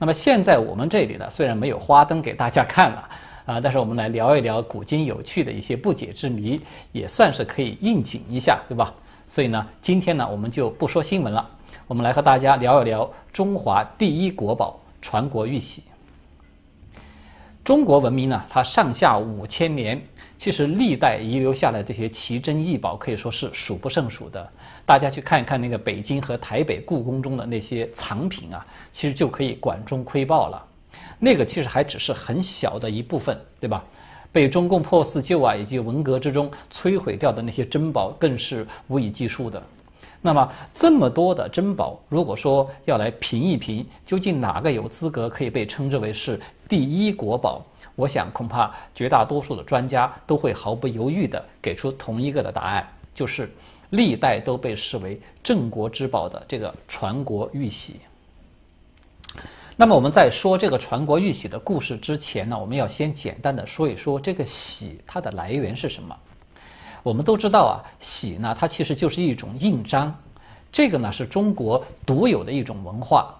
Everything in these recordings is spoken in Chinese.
那么现在我们这里呢，虽然没有花灯给大家看了 啊，但是我们来聊一聊古今有趣的一些不解之谜，也算是可以应景一下，对吧？所以呢，今天呢，我们就不说新闻了，我们来和大家聊一聊中华第一国宝传国玉玺。中国文明呢，它上下五千年，其实历代遗留下来这些奇珍异宝可以说是数不胜数的。大家去看一看那个北京和台北故宫中的那些藏品啊，其实就可以管中窥豹了。那个其实还只是很小的一部分，对吧？被中共破四旧啊，以及文革之中摧毁掉的那些珍宝，更是无以计数的。那么这么多的珍宝，如果说要来评一评，究竟哪个有资格可以被称之为是第一国宝？我想恐怕绝大多数的专家都会毫不犹豫地给出同一个的答案，就是历代都被视为镇国之宝的这个传国玉玺。那么我们在说这个传国玉玺的故事之前呢，我们要先简单的说一说这个玺它的来源是什么。我们都知道啊，玺呢，它其实就是一种印章，这个呢是中国独有的一种文化。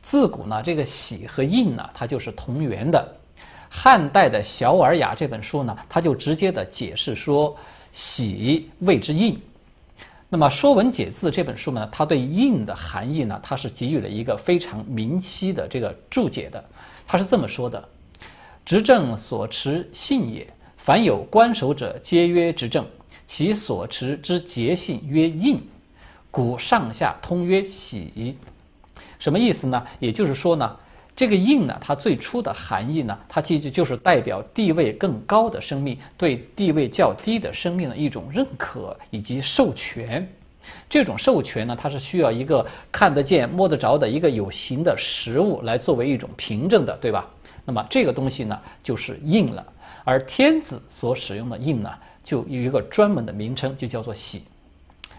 自古呢，这个玺和印呢，它就是同源的。汉代的《小尔雅》这本书呢，它就直接的解释说，玺谓之印。那么《说文解字》这本书呢，它对印的含义呢，它是给予了一个非常明晰的这个注解的。它是这么说的：执政所持信也，凡有官守者，皆曰执政。其所持之节信曰印，古上下通曰玺。什么意思呢？也就是说呢，这个印呢，它最初的含义呢，它其实就是代表地位更高的生命对地位较低的生命的一种认可以及授权。这种授权呢，它是需要一个看得见、摸得着的一个有形的实物来作为一种凭证的，对吧？那么这个东西呢，就是印了。而天子所使用的印呢？就有一个专门的名称，就叫做玺。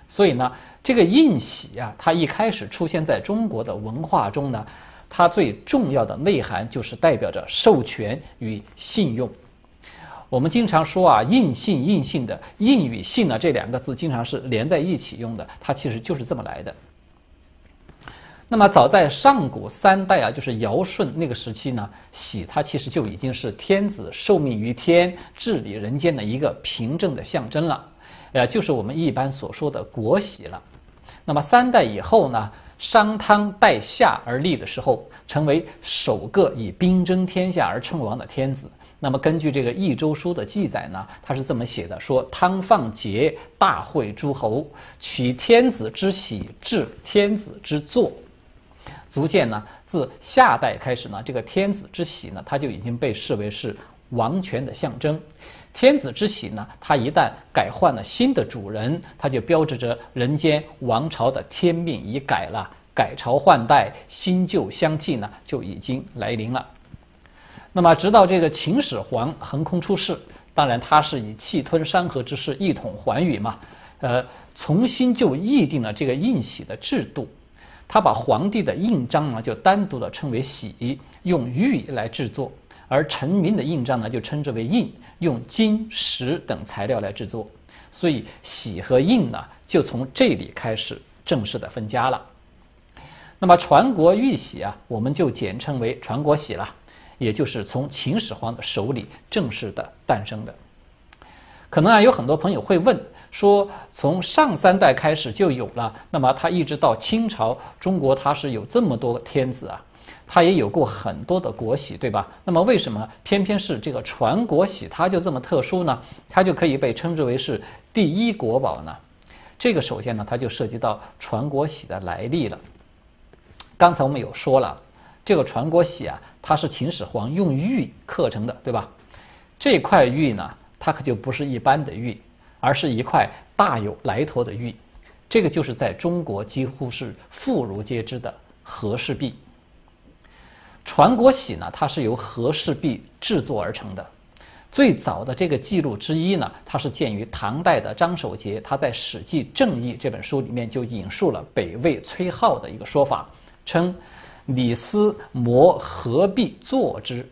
所以呢，这个印玺啊，它一开始出现在中国的文化中呢，它最重要的内涵就是代表着授权与信用。我们经常说啊，印信印信的“印”与“信”呢这两个字经常是连在一起用的，它其实就是这么来的。那么早在上古三代啊，就是尧舜那个时期呢，玺它其实就已经是天子受命于天、治理人间的一个凭证的象征了，呃，就是我们一般所说的国玺了。那么三代以后呢，商汤代夏而立的时候，成为首个以兵争天下而称王的天子。那么根据这个《益州书》的记载呢，他是这么写的：说汤放桀，大会诸侯，取天子之玺，治天子之座。足见呢，自夏代开始呢，这个天子之玺呢，它就已经被视为是王权的象征。天子之玺呢，它一旦改换了新的主人，它就标志着人间王朝的天命已改了，改朝换代，新旧相继呢，就已经来临了。那么，直到这个秦始皇横空出世，当然他是以气吞山河之势一统寰宇嘛，呃，重新就议定了这个印玺的制度。他把皇帝的印章呢，就单独的称为玺，用玉来制作；而臣民的印章呢，就称之为印，用金石等材料来制作。所以玺和印呢，就从这里开始正式的分家了。那么传国玉玺啊，我们就简称为传国玺了，也就是从秦始皇的手里正式的诞生的。可能啊，有很多朋友会问。说从上三代开始就有了，那么他一直到清朝，中国他是有这么多天子啊，他也有过很多的国玺，对吧？那么为什么偏偏是这个传国玺，它就这么特殊呢？它就可以被称之为是第一国宝呢？这个首先呢，它就涉及到传国玺的来历了。刚才我们有说了，这个传国玺啊，它是秦始皇用玉刻成的，对吧？这块玉呢，它可就不是一般的玉。而是一块大有来头的玉，这个就是在中国几乎是妇孺皆知的和氏璧。传国玺呢，它是由和氏璧制作而成的。最早的这个记录之一呢，它是见于唐代的张守节，他在《史记正义》这本书里面就引述了北魏崔颢的一个说法，称李斯磨和璧作之。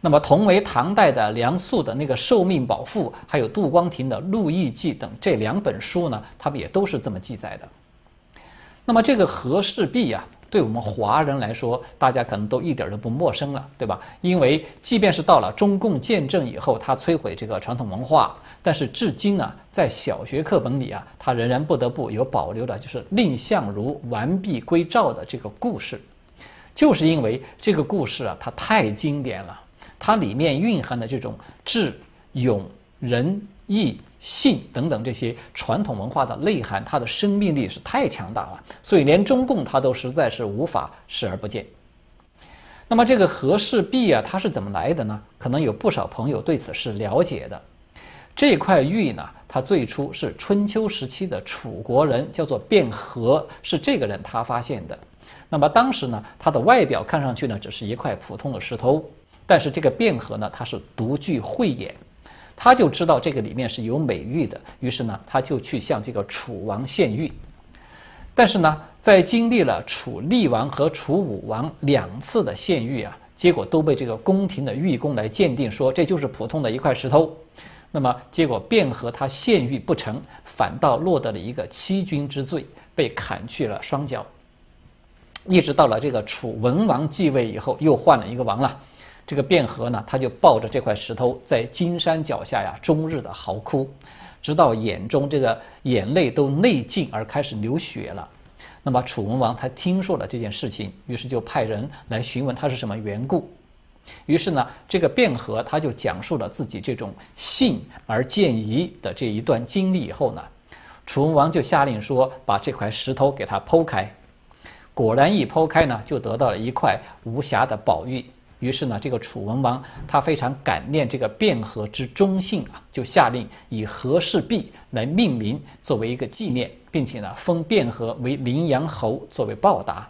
那么，同为唐代的梁肃的那个《受命保赋》，还有杜光庭的《陆毅记》等这两本书呢，他们也都是这么记载的。那么，这个和氏璧啊，对我们华人来说，大家可能都一点都不陌生了，对吧？因为即便是到了中共建政以后，它摧毁这个传统文化，但是至今呢，在小学课本里啊，它仍然不得不有保留的，就是蔺相如完璧归赵的这个故事，就是因为这个故事啊，它太经典了，它里面蕴含的这种智、勇、仁、义。信等等这些传统文化的内涵，它的生命力是太强大了，所以连中共它都实在是无法视而不见。那么这个和氏璧啊，它是怎么来的呢？可能有不少朋友对此是了解的。这块玉呢，它最初是春秋时期的楚国人，叫做卞和，是这个人他发现的。那么当时呢，它的外表看上去呢，只是一块普通的石头，但是这个卞和呢，他是独具慧眼。他就知道这个里面是有美玉的，于是呢，他就去向这个楚王献玉。但是呢，在经历了楚厉王和楚武王两次的献玉啊，结果都被这个宫廷的玉工来鉴定说这就是普通的一块石头。那么结果卞和他献玉不成，反倒落得了一个欺君之罪，被砍去了双脚。一直到了这个楚文王继位以后，又换了一个王了。这个卞和呢，他就抱着这块石头在金山脚下呀，终日的嚎哭，直到眼中这个眼泪都内尽而开始流血了。那么楚文王他听说了这件事情，于是就派人来询问他是什么缘故。于是呢，这个卞和他就讲述了自己这种信而见疑的这一段经历以后呢，楚文王就下令说，把这块石头给他剖开。果然一剖开呢，就得到了一块无瑕的宝玉。于是呢，这个楚文王他非常感念这个卞和之忠信啊，就下令以和氏璧来命名，作为一个纪念，并且呢封卞和为临阳侯作为报答。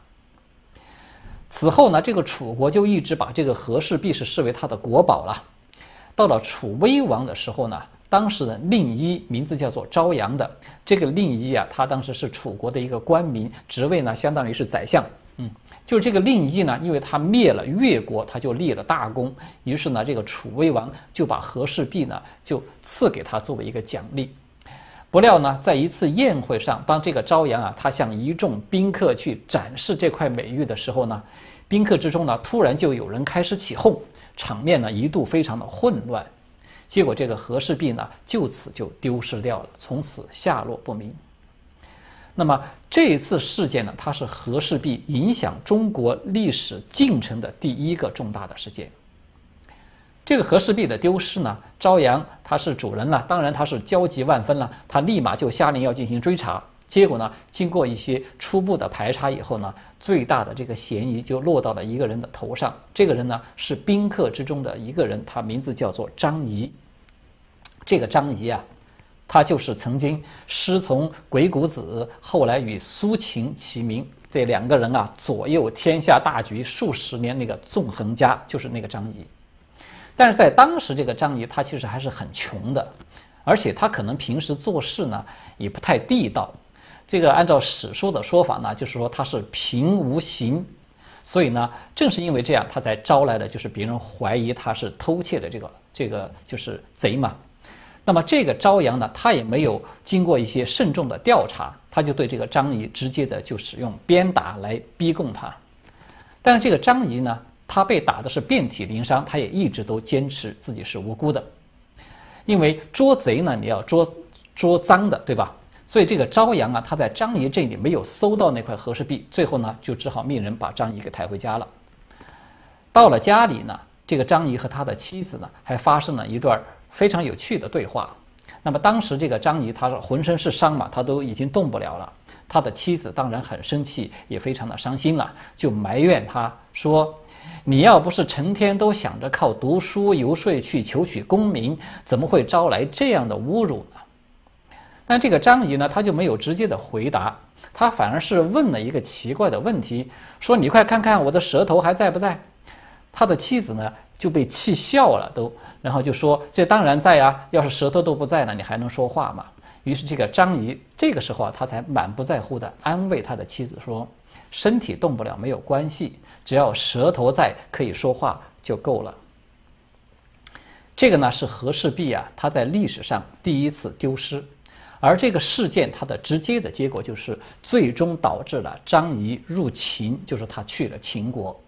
此后呢，这个楚国就一直把这个和氏璧是视为他的国宝了。到了楚威王的时候呢，当时的令尹名字叫做昭阳的这个令尹啊，他当时是楚国的一个官名，职位呢相当于是宰相。嗯。就这个令尹呢，因为他灭了越国，他就立了大功。于是呢，这个楚威王就把和氏璧呢，就赐给他作为一个奖励。不料呢，在一次宴会上，当这个朝阳啊，他向一众宾客去展示这块美玉的时候呢，宾客之中呢，突然就有人开始起哄，场面呢一度非常的混乱。结果这个和氏璧呢，就此就丢失掉了，从此下落不明。那么这一次事件呢，它是和氏璧影响中国历史进程的第一个重大的事件。这个和氏璧的丢失呢，朝阳他是主人了，当然他是焦急万分了，他立马就下令要进行追查。结果呢，经过一些初步的排查以后呢，最大的这个嫌疑就落到了一个人的头上。这个人呢，是宾客之中的一个人，他名字叫做张仪。这个张仪啊。他就是曾经师从鬼谷子，后来与苏秦齐名，这两个人啊，左右天下大局数十年那个纵横家，就是那个张仪。但是在当时，这个张仪他其实还是很穷的，而且他可能平时做事呢也不太地道。这个按照史书的说法呢，就是说他是贫无行，所以呢，正是因为这样，他才招来了就是别人怀疑他是偷窃的这个这个就是贼嘛。那么这个朝阳呢，他也没有经过一些慎重的调查，他就对这个张仪直接的就使用鞭打来逼供他。但是这个张仪呢，他被打的是遍体鳞伤，他也一直都坚持自己是无辜的。因为捉贼呢，你要捉捉赃的，对吧？所以这个朝阳啊，他在张仪这里没有搜到那块和氏璧，最后呢，就只好命人把张仪给抬回家了。到了家里呢，这个张仪和他的妻子呢，还发生了一段。非常有趣的对话。那么当时这个张仪，他是浑身是伤嘛，他都已经动不了了。他的妻子当然很生气，也非常的伤心了，就埋怨他说：“你要不是成天都想着靠读书游说去求取功名，怎么会招来这样的侮辱呢？”但这个张仪呢，他就没有直接的回答，他反而是问了一个奇怪的问题，说：“你快看看我的舌头还在不在？”他的妻子呢就被气笑了，都。然后就说：“这当然在呀，要是舌头都不在呢，你还能说话吗？”于是这个张仪这个时候啊，他才满不在乎地安慰他的妻子说：“身体动不了没有关系，只要舌头在，可以说话就够了。”这个呢是和氏璧啊，它在历史上第一次丢失，而这个事件它的直接的结果就是最终导致了张仪入秦，就是他去了秦国，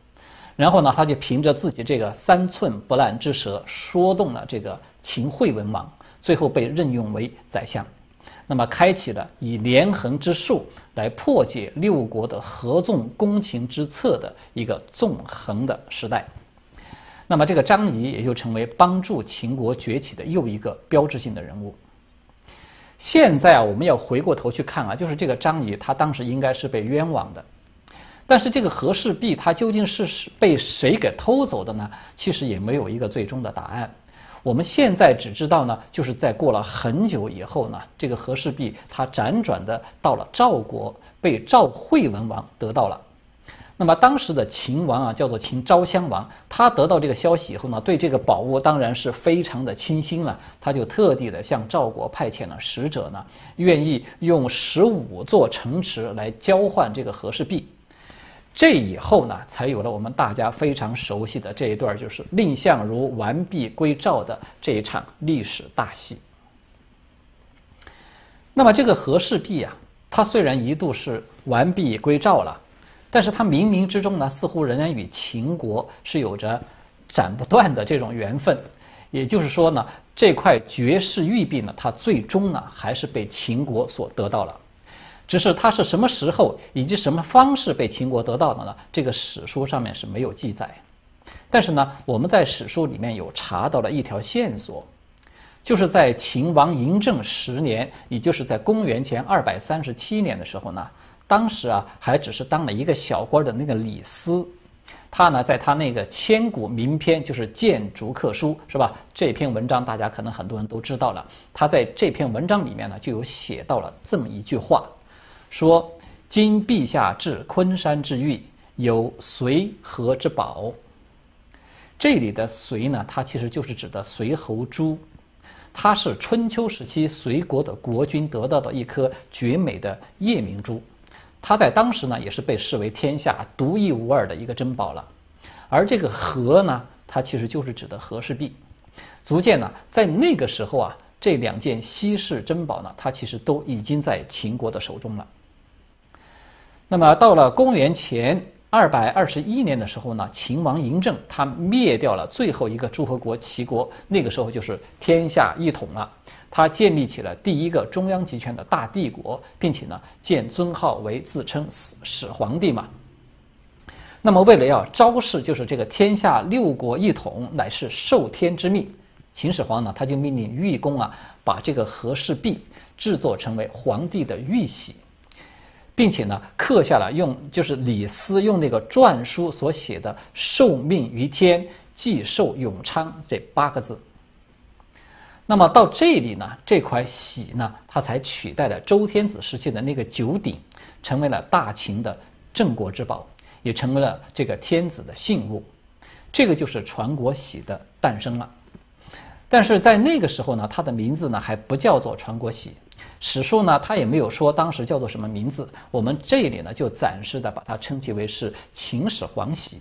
然后呢，他就凭着自己这个三寸不烂之舌说动了这个秦惠文王，最后被任用为宰相。那么，开启了以连横之术来破解六国的合纵攻秦之策的一个纵横的时代。那么，这个张仪也就成为帮助秦国崛起的又一个标志性的人物。现在啊，我们要回过头去看啊，就是这个张仪，他当时应该是被冤枉的。但是，这个和氏璧它究竟是被谁给偷走的呢？其实也没有一个最终的答案。我们现在只知道呢，就是在过了很久以后呢，这个和氏璧它辗转的到了赵国，被赵惠文王得到了。那么当时的秦王啊，叫做秦昭襄王，他得到这个消息以后呢，对这个宝物当然是非常的倾心了，他就特地的向赵国派遣了使者呢，愿意用十五座城池来交换这个和氏璧。这以后呢，才有了我们大家非常熟悉的这一段，就是蔺相如完璧归赵的这一场历史大戏。那么这个和氏璧啊，它虽然一度是完璧归赵了，但是它冥冥之中呢，似乎仍然与秦国是有着斩不断的这种缘分。也就是说呢，这块绝世玉璧呢，它最终呢，还是被秦国所得到了。只是它是什么时候以及什么方式被秦国得到的呢？这个史书上面是没有记载。但是呢，我们在史书里面有查到了一条线索，就是在秦王嬴政十年，也就是在公元前二百三十七年的时候呢，当时啊还只是当了一个小官的那个李斯，他呢在他那个千古名篇就是《谏逐客书》是吧？这篇文章大家可能很多人都知道了。他在这篇文章里面呢就有写到了这么一句话。说：“今陛下至昆山之玉，有随和之宝。”这里的“随”呢，它其实就是指的随侯珠，它是春秋时期随国的国君得到的一颗绝美的夜明珠，它在当时呢，也是被视为天下独一无二的一个珍宝了。而这个“和”呢，它其实就是指的和氏璧，足见呢，在那个时候啊，这两件稀世珍宝呢，它其实都已经在秦国的手中了。那么到了公元前二百二十一年的时候呢，秦王嬴政他灭掉了最后一个诸侯国齐国，那个时候就是天下一统了。他建立起了第一个中央集权的大帝国，并且呢，建尊号为自称始始皇帝嘛。那么为了要昭示，就是这个天下六国一统乃是受天之命，秦始皇呢，他就命令玉工啊，把这个和氏璧制作成为皇帝的玉玺。并且呢，刻下了用就是李斯用那个篆书所写的“受命于天，既寿永昌”这八个字。那么到这里呢，这块玺呢，它才取代了周天子时期的那个九鼎，成为了大秦的镇国之宝，也成为了这个天子的信物。这个就是传国玺的诞生了。但是在那个时候呢，它的名字呢还不叫做传国玺。史书呢，他也没有说当时叫做什么名字。我们这里呢，就暂时的把它称其为是秦始皇玺。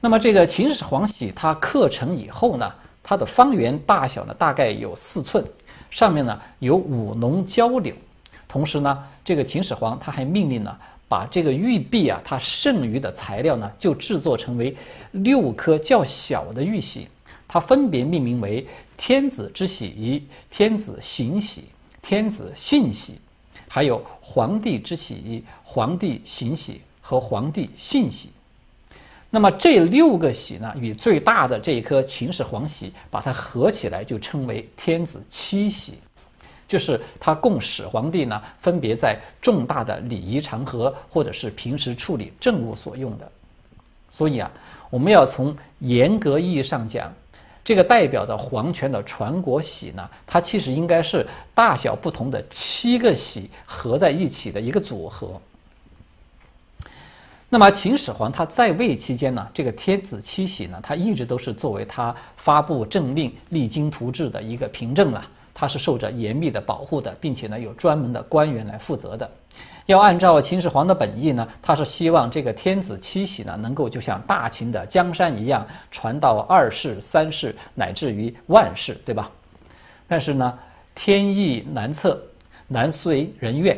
那么这个秦始皇玺，它刻成以后呢，它的方圆大小呢，大概有四寸，上面呢有五龙交柳。同时呢，这个秦始皇他还命令呢，把这个玉璧啊，它剩余的材料呢，就制作成为六颗较小的玉玺，它分别命名为天子之玺、天子行玺。天子信玺，还有皇帝之玺、皇帝行玺和皇帝信玺。那么这六个玺呢，与最大的这一颗秦始皇玺，把它合起来就称为天子七玺，就是它供始皇帝呢，分别在重大的礼仪场合或者是平时处理政务所用的。所以啊，我们要从严格意义上讲。这个代表着皇权的传国玺呢，它其实应该是大小不同的七个玺合在一起的一个组合。那么秦始皇他在位期间呢，这个天子七玺呢，它一直都是作为他发布政令、励精图治的一个凭证了，它是受着严密的保护的，并且呢有专门的官员来负责的。要按照秦始皇的本意呢，他是希望这个天子七玺呢，能够就像大秦的江山一样，传到二世、三世，乃至于万世，对吧？但是呢，天意难测，难随人愿。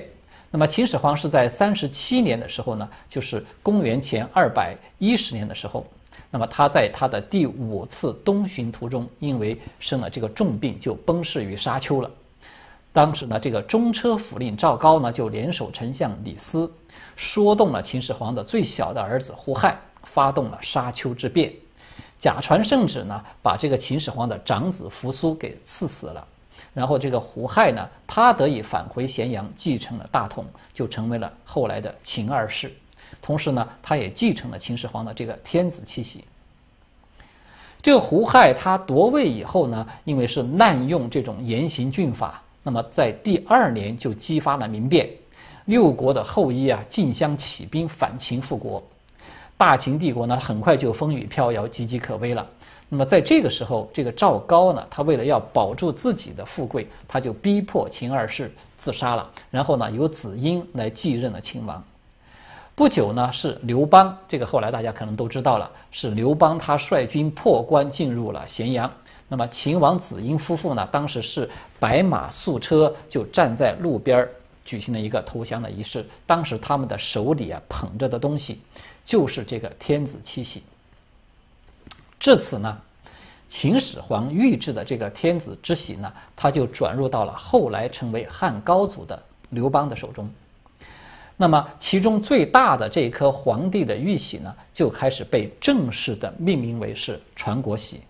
那么秦始皇是在三十七年的时候呢，就是公元前二百一十年的时候，那么他在他的第五次东巡途中，因为生了这个重病，就崩逝于沙丘了。当时呢，这个中车府令赵高呢，就联手丞相李斯，说动了秦始皇的最小的儿子胡亥，发动了沙丘之变。假传圣旨呢，把这个秦始皇的长子扶苏给赐死了。然后这个胡亥呢，他得以返回咸阳，继承了大统，就成为了后来的秦二世。同时呢，他也继承了秦始皇的这个天子气息。这个胡亥他夺位以后呢，因为是滥用这种严刑峻法，那么在第二年就激发了民变，六国的后裔啊竞相起兵反秦复国，大秦帝国呢很快就风雨飘摇，岌岌可危了。那么在这个时候，这个赵高呢，他为了要保住自己的富贵，他就逼迫秦二世自杀了。然后呢，由子婴来继任了秦王。不久呢，是刘邦，这个后来大家可能都知道了，是刘邦他率军破关进入了咸阳。那么秦王子婴夫妇呢，当时是白马素车，就站在路边举行了一个投降的仪式。当时他们的手里啊捧着的东西，就是这个天子七玺。至此呢，秦始皇御制的这个天子之玺呢，他就转入到了后来成为汉高祖的刘邦的手中。那么，其中最大的这一颗皇帝的玉玺呢，就开始被正式的命名为是传国玺，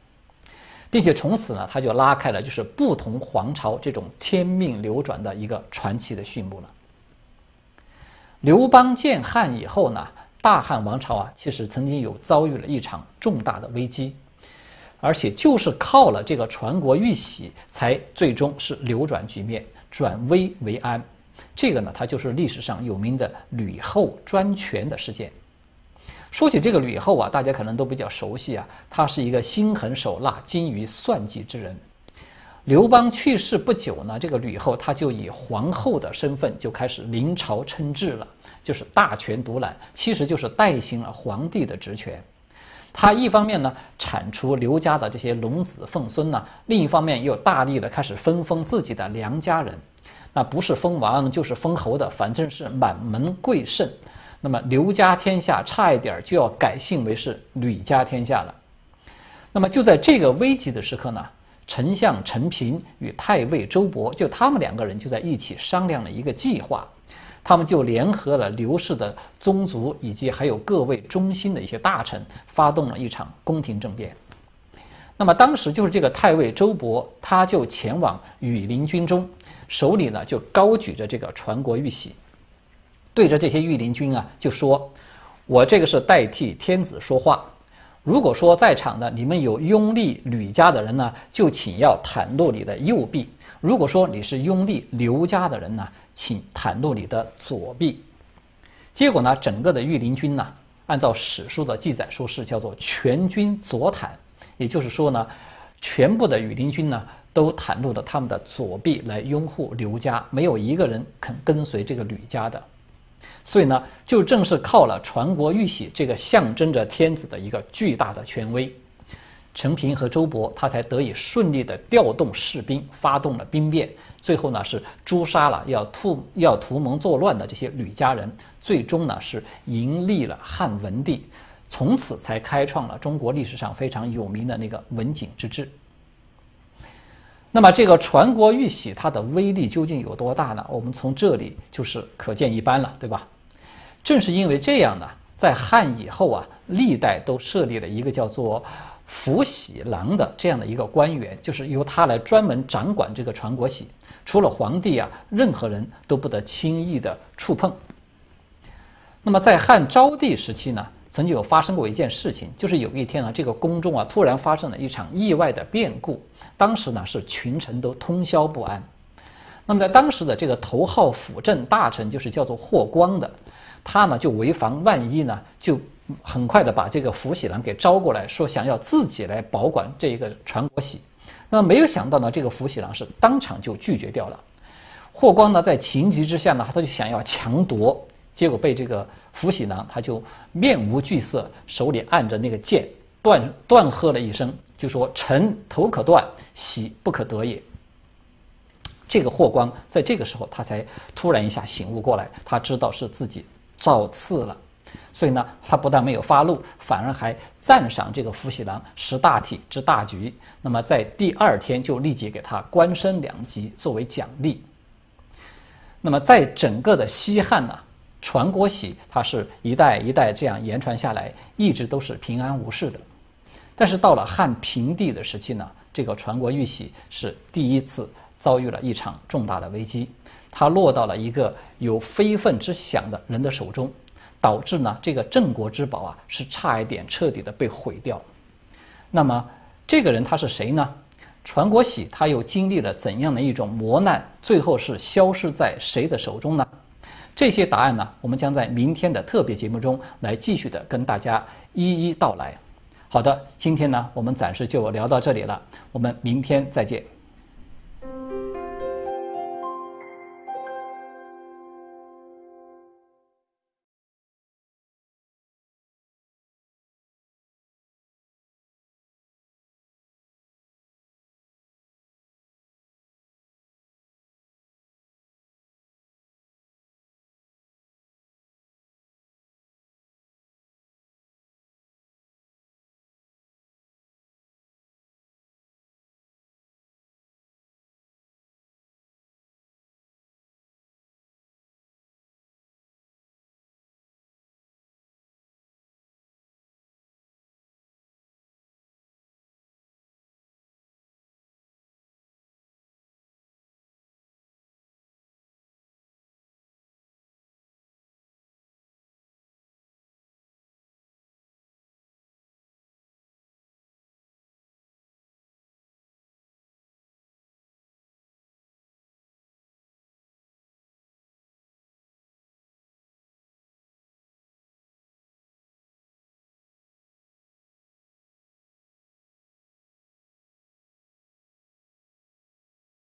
并且从此呢，他就拉开了就是不同皇朝这种天命流转的一个传奇的序幕了。刘邦建汉以后呢？大汉王朝啊，其实曾经有遭遇了一场重大的危机，而且就是靠了这个传国玉玺，才最终是扭转局面，转危为安。这个呢，它就是历史上有名的吕后专权的事件。说起这个吕后啊，大家可能都比较熟悉啊，她是一个心狠手辣、精于算计之人。刘邦去世不久呢，这个吕后她就以皇后的身份就开始临朝称制了，就是大权独揽，其实就是代行了皇帝的职权。她一方面呢铲除刘家的这些龙子凤孙呢，另一方面又大力的开始分封自己的良家人，那不是封王就是封侯的，反正是满门贵甚。那么刘家天下差一点就要改姓为是吕家天下了。那么就在这个危急的时刻呢。丞相陈平与太尉周勃，就他们两个人就在一起商量了一个计划，他们就联合了刘氏的宗族以及还有各位忠心的一些大臣，发动了一场宫廷政变。那么当时就是这个太尉周勃，他就前往羽林军中，手里呢就高举着这个传国玉玺，对着这些御林军啊就说：“我这个是代替天子说话。”如果说在场的你们有拥立吕家的人呢，就请要袒露你的右臂；如果说你是拥立刘家的人呢，请袒露你的左臂。结果呢，整个的御林军呢，按照史书的记载说是叫做全军左袒，也就是说呢，全部的羽林军呢都袒露了他们的左臂来拥护刘家，没有一个人肯跟随这个吕家的。所以呢，就正是靠了传国玉玺这个象征着天子的一个巨大的权威，陈平和周勃他才得以顺利的调动士兵，发动了兵变，最后呢是诛杀了要图要图谋作乱的这些吕家人，最终呢是迎立了汉文帝，从此才开创了中国历史上非常有名的那个文景之治。那么这个传国玉玺它的威力究竟有多大呢？我们从这里就是可见一斑了，对吧？正是因为这样呢，在汉以后啊，历代都设立了一个叫做福喜郎的这样的一个官员，就是由他来专门掌管这个传国玺，除了皇帝啊，任何人都不得轻易的触碰。那么在汉昭帝时期呢？曾经有发生过一件事情，就是有一天啊，这个宫中啊突然发生了一场意外的变故，当时呢是群臣都通宵不安。那么在当时的这个头号辅政大臣就是叫做霍光的，他呢就为防万一呢，就很快的把这个福喜郎给招过来，说想要自己来保管这一个传国玺。那么没有想到呢，这个福喜郎是当场就拒绝掉了。霍光呢在情急之下呢，他就想要强夺。结果被这个福喜郎，他就面无惧色，手里按着那个剑，断断喝了一声，就说：“臣头可断，喜不可得也。”这个霍光在这个时候他才突然一下醒悟过来，他知道是自己造次了。所以呢，他不但没有发怒，反而还赞赏这个福喜郎识大体、知大局。那么在第二天就立即给他官升两级作为奖励。那么在整个的西汉呢，传国玺它是一代一代这样延传下来，一直都是平安无事的。但是到了汉平帝的时期呢，这个传国玉玺是第一次遭遇了一场重大的危机，它落到了一个有非分之想的人的手中。导致呢，这个镇国之宝啊，是差一点彻底的被毁掉。那么，这个人他是谁呢？传国玺他又经历了怎样的一种磨难，最后是消失在谁的手中呢？这些答案呢，我们将在明天的特别节目中来继续的跟大家一一道来。好的，今天呢，我们暂时就聊到这里了，我们明天再见。